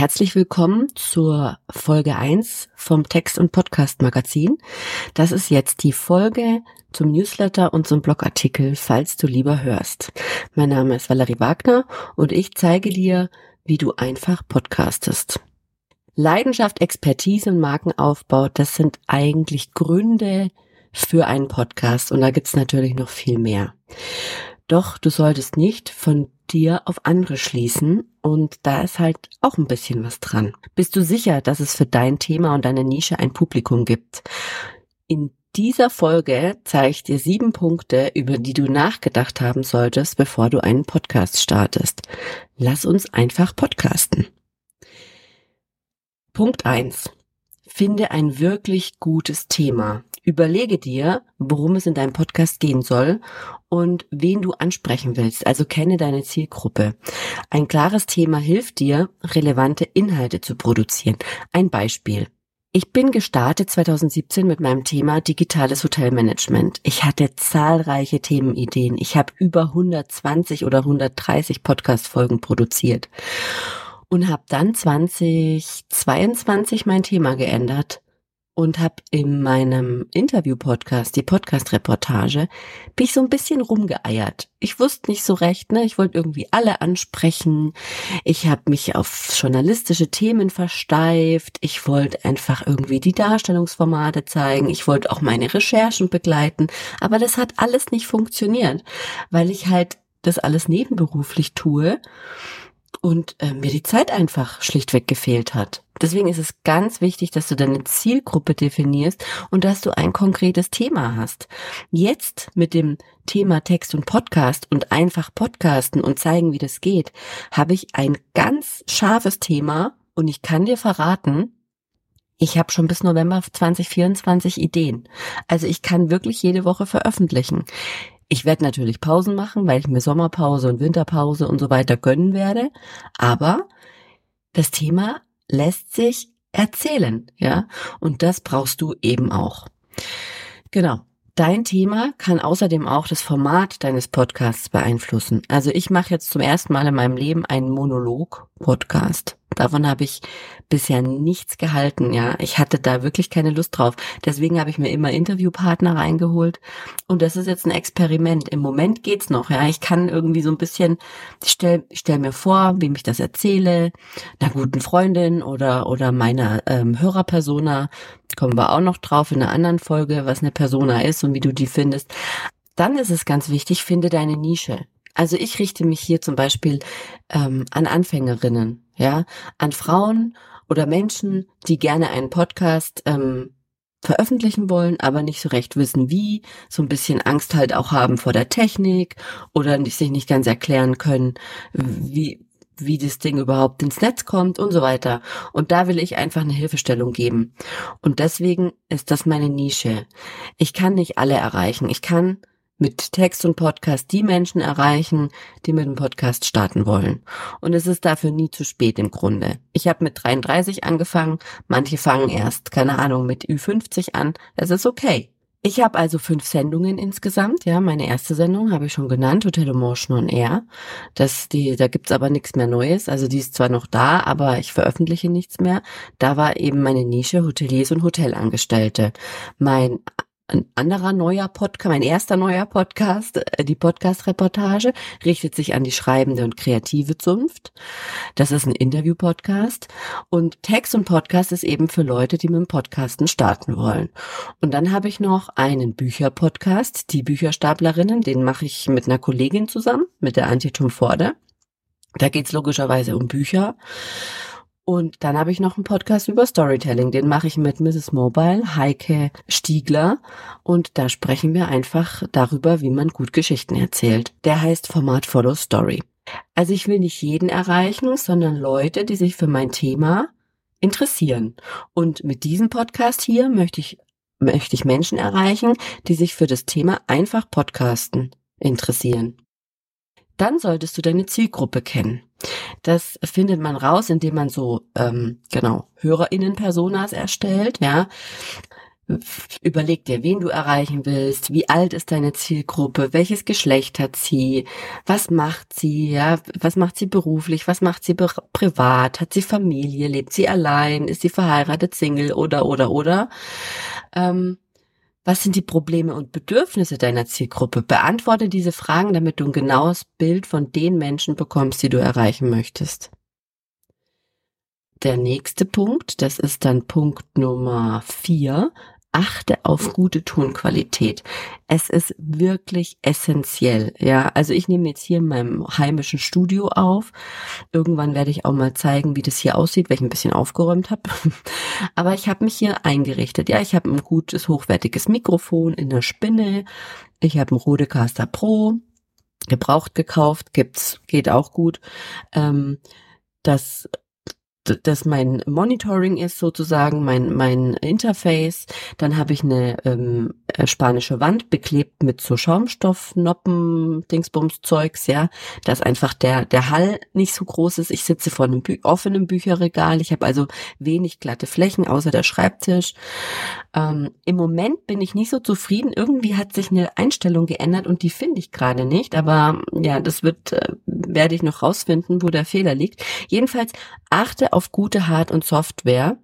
Herzlich willkommen zur Folge 1 vom Text- und Podcast-Magazin. Das ist jetzt die Folge zum Newsletter und zum Blogartikel, falls du lieber hörst. Mein Name ist Valerie Wagner und ich zeige dir, wie du einfach podcastest. Leidenschaft, Expertise und Markenaufbau, das sind eigentlich Gründe für einen Podcast und da gibt's natürlich noch viel mehr. Doch du solltest nicht von dir auf andere schließen und da ist halt auch ein bisschen was dran. Bist du sicher, dass es für dein Thema und deine Nische ein Publikum gibt? In dieser Folge zeige ich dir sieben Punkte, über die du nachgedacht haben solltest, bevor du einen Podcast startest. Lass uns einfach podcasten. Punkt eins: Finde ein wirklich gutes Thema. Überlege dir, worum es in deinem Podcast gehen soll und wen du ansprechen willst. Also kenne deine Zielgruppe. Ein klares Thema hilft dir, relevante Inhalte zu produzieren. Ein Beispiel. Ich bin gestartet 2017 mit meinem Thema digitales Hotelmanagement. Ich hatte zahlreiche Themenideen. Ich habe über 120 oder 130 Podcast-Folgen produziert und habe dann 2022 mein Thema geändert und habe in meinem Interview-Podcast, die Podcast-Reportage, bin ich so ein bisschen rumgeeiert. Ich wusste nicht so recht, ne? Ich wollte irgendwie alle ansprechen. Ich habe mich auf journalistische Themen versteift. Ich wollte einfach irgendwie die Darstellungsformate zeigen. Ich wollte auch meine Recherchen begleiten. Aber das hat alles nicht funktioniert, weil ich halt das alles nebenberuflich tue und äh, mir die Zeit einfach schlichtweg gefehlt hat. Deswegen ist es ganz wichtig, dass du deine Zielgruppe definierst und dass du ein konkretes Thema hast. Jetzt mit dem Thema Text und Podcast und einfach podcasten und zeigen, wie das geht, habe ich ein ganz scharfes Thema und ich kann dir verraten, ich habe schon bis November 2024 Ideen. Also ich kann wirklich jede Woche veröffentlichen. Ich werde natürlich Pausen machen, weil ich mir Sommerpause und Winterpause und so weiter gönnen werde. Aber das Thema lässt sich erzählen, ja. Und das brauchst du eben auch. Genau. Dein Thema kann außerdem auch das Format deines Podcasts beeinflussen. Also ich mache jetzt zum ersten Mal in meinem Leben einen Monolog-Podcast. Davon habe ich bisher nichts gehalten, ja. Ich hatte da wirklich keine Lust drauf. Deswegen habe ich mir immer Interviewpartner reingeholt. Und das ist jetzt ein Experiment. Im Moment geht's noch, ja. Ich kann irgendwie so ein bisschen, ich stell, ich stell mir vor, wem ich das erzähle, einer guten Freundin oder, oder meiner ähm, Hörerpersona. Kommen wir auch noch drauf in einer anderen Folge, was eine Persona ist und wie du die findest. Dann ist es ganz wichtig, finde deine Nische. Also ich richte mich hier zum Beispiel ähm, an Anfängerinnen, ja, an Frauen oder Menschen, die gerne einen Podcast ähm, veröffentlichen wollen, aber nicht so recht wissen wie, so ein bisschen Angst halt auch haben vor der Technik oder sich nicht ganz erklären können, wie, wie das Ding überhaupt ins Netz kommt und so weiter. Und da will ich einfach eine Hilfestellung geben. Und deswegen ist das meine Nische. Ich kann nicht alle erreichen. Ich kann mit Text und Podcast die Menschen erreichen, die mit dem Podcast starten wollen. Und es ist dafür nie zu spät im Grunde. Ich habe mit 33 angefangen, manche fangen erst, keine Ahnung, mit Ü50 an. Das ist okay. Ich habe also fünf Sendungen insgesamt. Ja, meine erste Sendung habe ich schon genannt, Hotel Emotion on Air. Das, die, da gibt's aber nichts mehr Neues. Also die ist zwar noch da, aber ich veröffentliche nichts mehr. Da war eben meine Nische Hoteliers und Hotelangestellte. Mein ein anderer neuer Podcast, mein erster neuer Podcast, äh, die Podcast-Reportage, richtet sich an die schreibende und kreative Zunft. Das ist ein Interview-Podcast. Und Text und Podcast ist eben für Leute, die mit dem Podcasten starten wollen. Und dann habe ich noch einen Bücher-Podcast, die Bücherstaplerinnen, den mache ich mit einer Kollegin zusammen, mit der Antje Tumforde. Da geht's logischerweise um Bücher. Und dann habe ich noch einen Podcast über Storytelling. Den mache ich mit Mrs. Mobile, Heike Stiegler. Und da sprechen wir einfach darüber, wie man gut Geschichten erzählt. Der heißt Format Follow Story. Also ich will nicht jeden erreichen, sondern Leute, die sich für mein Thema interessieren. Und mit diesem Podcast hier möchte ich, möchte ich Menschen erreichen, die sich für das Thema einfach Podcasten interessieren. Dann solltest du deine Zielgruppe kennen. Das findet man raus, indem man so ähm, genau Hörerinnen-Personas erstellt. Ja, Überleg dir, wen du erreichen willst, wie alt ist deine Zielgruppe, welches Geschlecht hat sie, was macht sie, ja, was macht sie beruflich, was macht sie privat, hat sie Familie, lebt sie allein, ist sie verheiratet, Single oder oder oder. Ähm, was sind die Probleme und Bedürfnisse deiner Zielgruppe? Beantworte diese Fragen, damit du ein genaues Bild von den Menschen bekommst, die du erreichen möchtest. Der nächste Punkt, das ist dann Punkt Nummer vier, achte auf gute Tonqualität. Es ist wirklich essentiell. Ja, also ich nehme jetzt hier in meinem heimischen Studio auf. Irgendwann werde ich auch mal zeigen, wie das hier aussieht, weil ich ein bisschen aufgeräumt habe. Aber ich habe mich hier eingerichtet. Ja, ich habe ein gutes, hochwertiges Mikrofon in der Spinne. Ich habe ein Rodecaster Pro gebraucht gekauft, gibt's, geht auch gut. Ähm, das das mein Monitoring ist sozusagen, mein, mein Interface. Dann habe ich eine ähm, äh, spanische Wand beklebt mit so Schaumstoffnoppen, Dingsbums Zeugs, ja, dass einfach der, der Hall nicht so groß ist. Ich sitze vor einem Bü offenen Bücherregal. Ich habe also wenig glatte Flächen, außer der Schreibtisch. Ähm, Im Moment bin ich nicht so zufrieden. Irgendwie hat sich eine Einstellung geändert und die finde ich gerade nicht. Aber ja, das wird, äh, werde ich noch rausfinden, wo der Fehler liegt. Jedenfalls achte auf gute Hard- und Software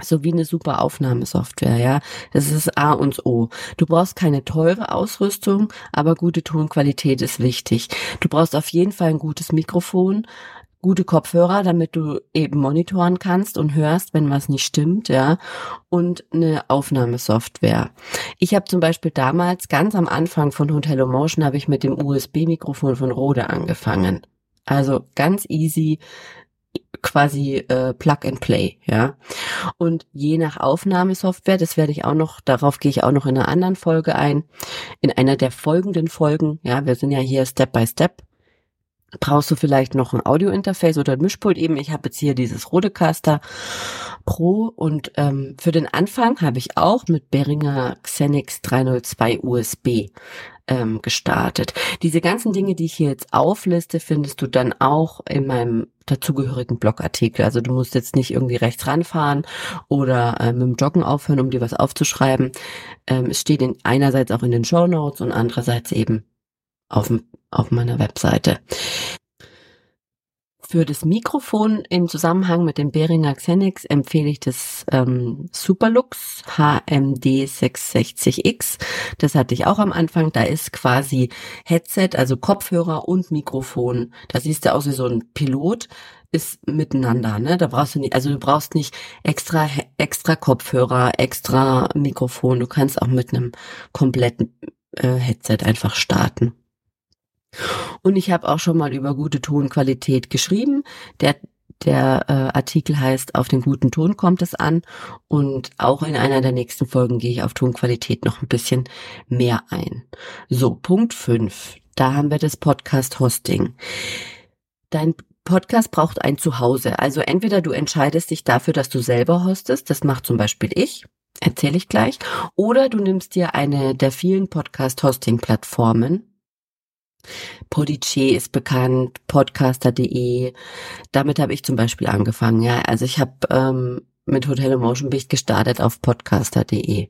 sowie eine super Aufnahmesoftware, ja. Das ist A und O. Du brauchst keine teure Ausrüstung, aber gute Tonqualität ist wichtig. Du brauchst auf jeden Fall ein gutes Mikrofon, gute Kopfhörer, damit du eben monitoren kannst und hörst, wenn was nicht stimmt, ja, und eine Aufnahmesoftware. Ich habe zum Beispiel damals ganz am Anfang von Hotel Motion habe ich mit dem USB-Mikrofon von Rode angefangen. Also ganz easy, quasi äh, Plug and Play, ja. Und je nach Aufnahmesoftware, das werde ich auch noch, darauf gehe ich auch noch in einer anderen Folge ein, in einer der folgenden Folgen, ja, wir sind ja hier Step by Step brauchst du vielleicht noch ein Audio-Interface oder ein Mischpult eben. Ich habe jetzt hier dieses Rodecaster Pro und ähm, für den Anfang habe ich auch mit Behringer Xenix 302 USB ähm, gestartet. Diese ganzen Dinge, die ich hier jetzt aufliste, findest du dann auch in meinem dazugehörigen Blogartikel. Also du musst jetzt nicht irgendwie rechts ranfahren oder äh, mit dem Joggen aufhören, um dir was aufzuschreiben. Ähm, es steht in, einerseits auch in den Show Notes und andererseits eben auf, auf meiner Webseite. Für das Mikrofon im Zusammenhang mit dem Behringer Xenix empfehle ich das ähm, Superlux HMD 660X. Das hatte ich auch am Anfang. Da ist quasi Headset, also Kopfhörer und Mikrofon. Da siehst du aus wie so ein Pilot ist miteinander, ne? Da brauchst du nicht, also du brauchst nicht extra extra Kopfhörer, extra Mikrofon. Du kannst auch mit einem kompletten äh, Headset einfach starten. Und ich habe auch schon mal über gute Tonqualität geschrieben. Der der äh, Artikel heißt Auf den guten Ton kommt es an. Und auch in einer der nächsten Folgen gehe ich auf Tonqualität noch ein bisschen mehr ein. So, Punkt 5. Da haben wir das Podcast Hosting. Dein Podcast braucht ein Zuhause. Also entweder du entscheidest dich dafür, dass du selber hostest. Das macht zum Beispiel ich. Erzähle ich gleich. Oder du nimmst dir eine der vielen Podcast-Hosting-Plattformen Podigy ist bekannt, podcaster.de. Damit habe ich zum Beispiel angefangen. Ja, also ich habe ähm, mit Hotel Emotion bin ich gestartet auf podcaster.de.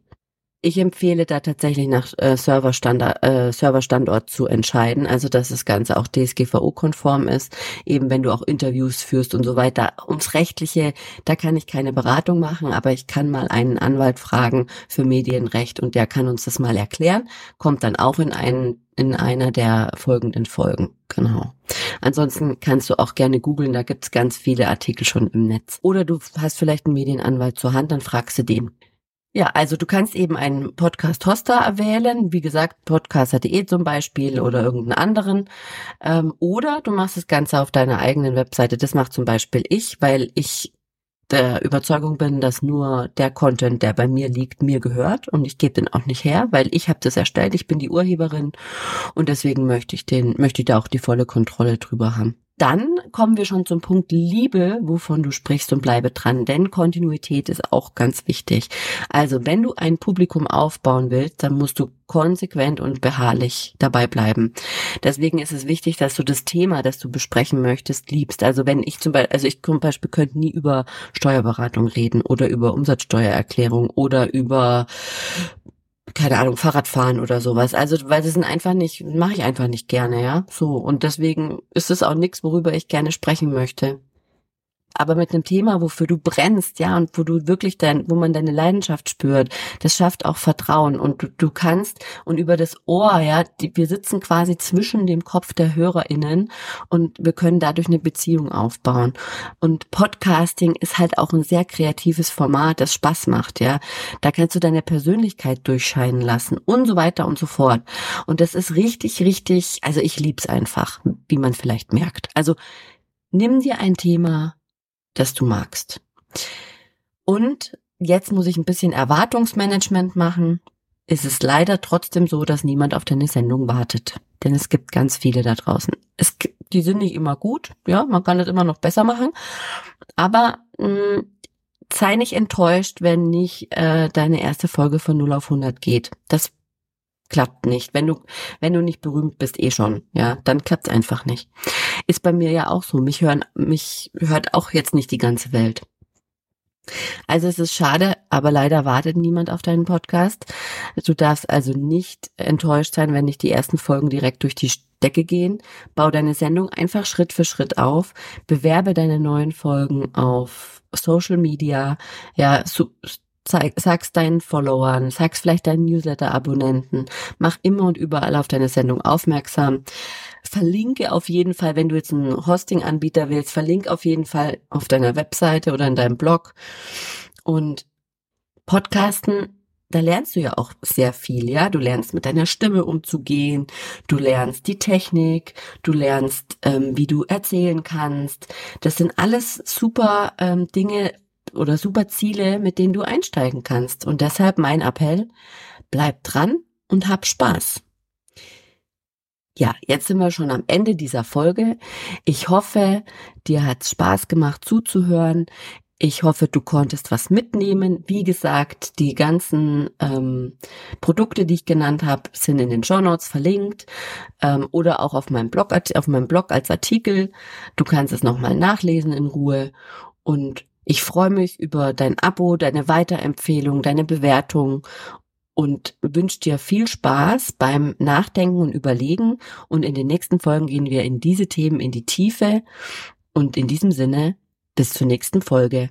Ich empfehle da tatsächlich nach äh, Serverstandard, äh, Serverstandort zu entscheiden, also dass das Ganze auch DSGVO-konform ist, eben wenn du auch Interviews führst und so weiter. Ums Rechtliche, da kann ich keine Beratung machen, aber ich kann mal einen Anwalt fragen für Medienrecht und der kann uns das mal erklären, kommt dann auch in einen in einer der folgenden Folgen. Genau. Ansonsten kannst du auch gerne googeln, da gibt's ganz viele Artikel schon im Netz. Oder du hast vielleicht einen Medienanwalt zur Hand, dann fragst du den. Ja, also du kannst eben einen Podcast-Hoster erwählen, wie gesagt, podcaster.de zum Beispiel oder irgendeinen anderen. Ähm, oder du machst das Ganze auf deiner eigenen Webseite. Das macht zum Beispiel ich, weil ich der Überzeugung bin, dass nur der Content, der bei mir liegt, mir gehört und ich gebe den auch nicht her, weil ich habe das erstellt, ich bin die Urheberin und deswegen möchte ich den, möchte ich da auch die volle Kontrolle drüber haben. Dann kommen wir schon zum Punkt Liebe, wovon du sprichst und bleibe dran, denn Kontinuität ist auch ganz wichtig. Also wenn du ein Publikum aufbauen willst, dann musst du konsequent und beharrlich dabei bleiben. Deswegen ist es wichtig, dass du das Thema, das du besprechen möchtest, liebst. Also wenn ich zum Beispiel, also ich zum Beispiel könnte nie über Steuerberatung reden oder über Umsatzsteuererklärung oder über keine Ahnung, Fahrradfahren oder sowas. Also, weil das sind einfach nicht, mache ich einfach nicht gerne, ja. So. Und deswegen ist es auch nichts, worüber ich gerne sprechen möchte aber mit einem Thema, wofür du brennst, ja, und wo du wirklich dein, wo man deine Leidenschaft spürt, das schafft auch Vertrauen und du, du kannst und über das Ohr, ja, die, wir sitzen quasi zwischen dem Kopf der HörerInnen und wir können dadurch eine Beziehung aufbauen. Und Podcasting ist halt auch ein sehr kreatives Format, das Spaß macht, ja. Da kannst du deine Persönlichkeit durchscheinen lassen und so weiter und so fort. Und das ist richtig, richtig, also ich lieb's einfach, wie man vielleicht merkt. Also nimm dir ein Thema, das du magst. Und jetzt muss ich ein bisschen Erwartungsmanagement machen. Es ist leider trotzdem so, dass niemand auf deine Sendung wartet. Denn es gibt ganz viele da draußen. Es gibt, die sind nicht immer gut, ja, man kann das immer noch besser machen. Aber mh, mm, sei nicht enttäuscht, wenn nicht äh, deine erste Folge von 0 auf 100 geht. Das klappt nicht. Wenn du, wenn du nicht berühmt bist, eh schon, ja, dann klappt's einfach nicht. Ist bei mir ja auch so. Mich hören, mich hört auch jetzt nicht die ganze Welt. Also es ist schade, aber leider wartet niemand auf deinen Podcast. Du darfst also nicht enttäuscht sein, wenn nicht die ersten Folgen direkt durch die Decke gehen. Bau deine Sendung einfach Schritt für Schritt auf. Bewerbe deine neuen Folgen auf Social Media. Ja, Zeig, sag's deinen Followern, sag's vielleicht deinen Newsletter-Abonnenten, mach immer und überall auf deine Sendung aufmerksam. Verlinke auf jeden Fall, wenn du jetzt einen Hosting-Anbieter willst, verlinke auf jeden Fall auf deiner Webseite oder in deinem Blog. Und Podcasten, da lernst du ja auch sehr viel, ja. Du lernst mit deiner Stimme umzugehen, du lernst die Technik, du lernst, ähm, wie du erzählen kannst. Das sind alles super ähm, Dinge, oder super Ziele, mit denen du einsteigen kannst. Und deshalb mein Appell, bleib dran und hab Spaß. Ja, jetzt sind wir schon am Ende dieser Folge. Ich hoffe, dir hat Spaß gemacht zuzuhören. Ich hoffe, du konntest was mitnehmen. Wie gesagt, die ganzen ähm, Produkte, die ich genannt habe, sind in den Show Notes verlinkt ähm, oder auch auf meinem Blog, auf meinem Blog als Artikel. Du kannst es nochmal nachlesen in Ruhe. Und ich freue mich über dein Abo, deine Weiterempfehlung, deine Bewertung und wünsche dir viel Spaß beim Nachdenken und Überlegen. Und in den nächsten Folgen gehen wir in diese Themen in die Tiefe. Und in diesem Sinne, bis zur nächsten Folge.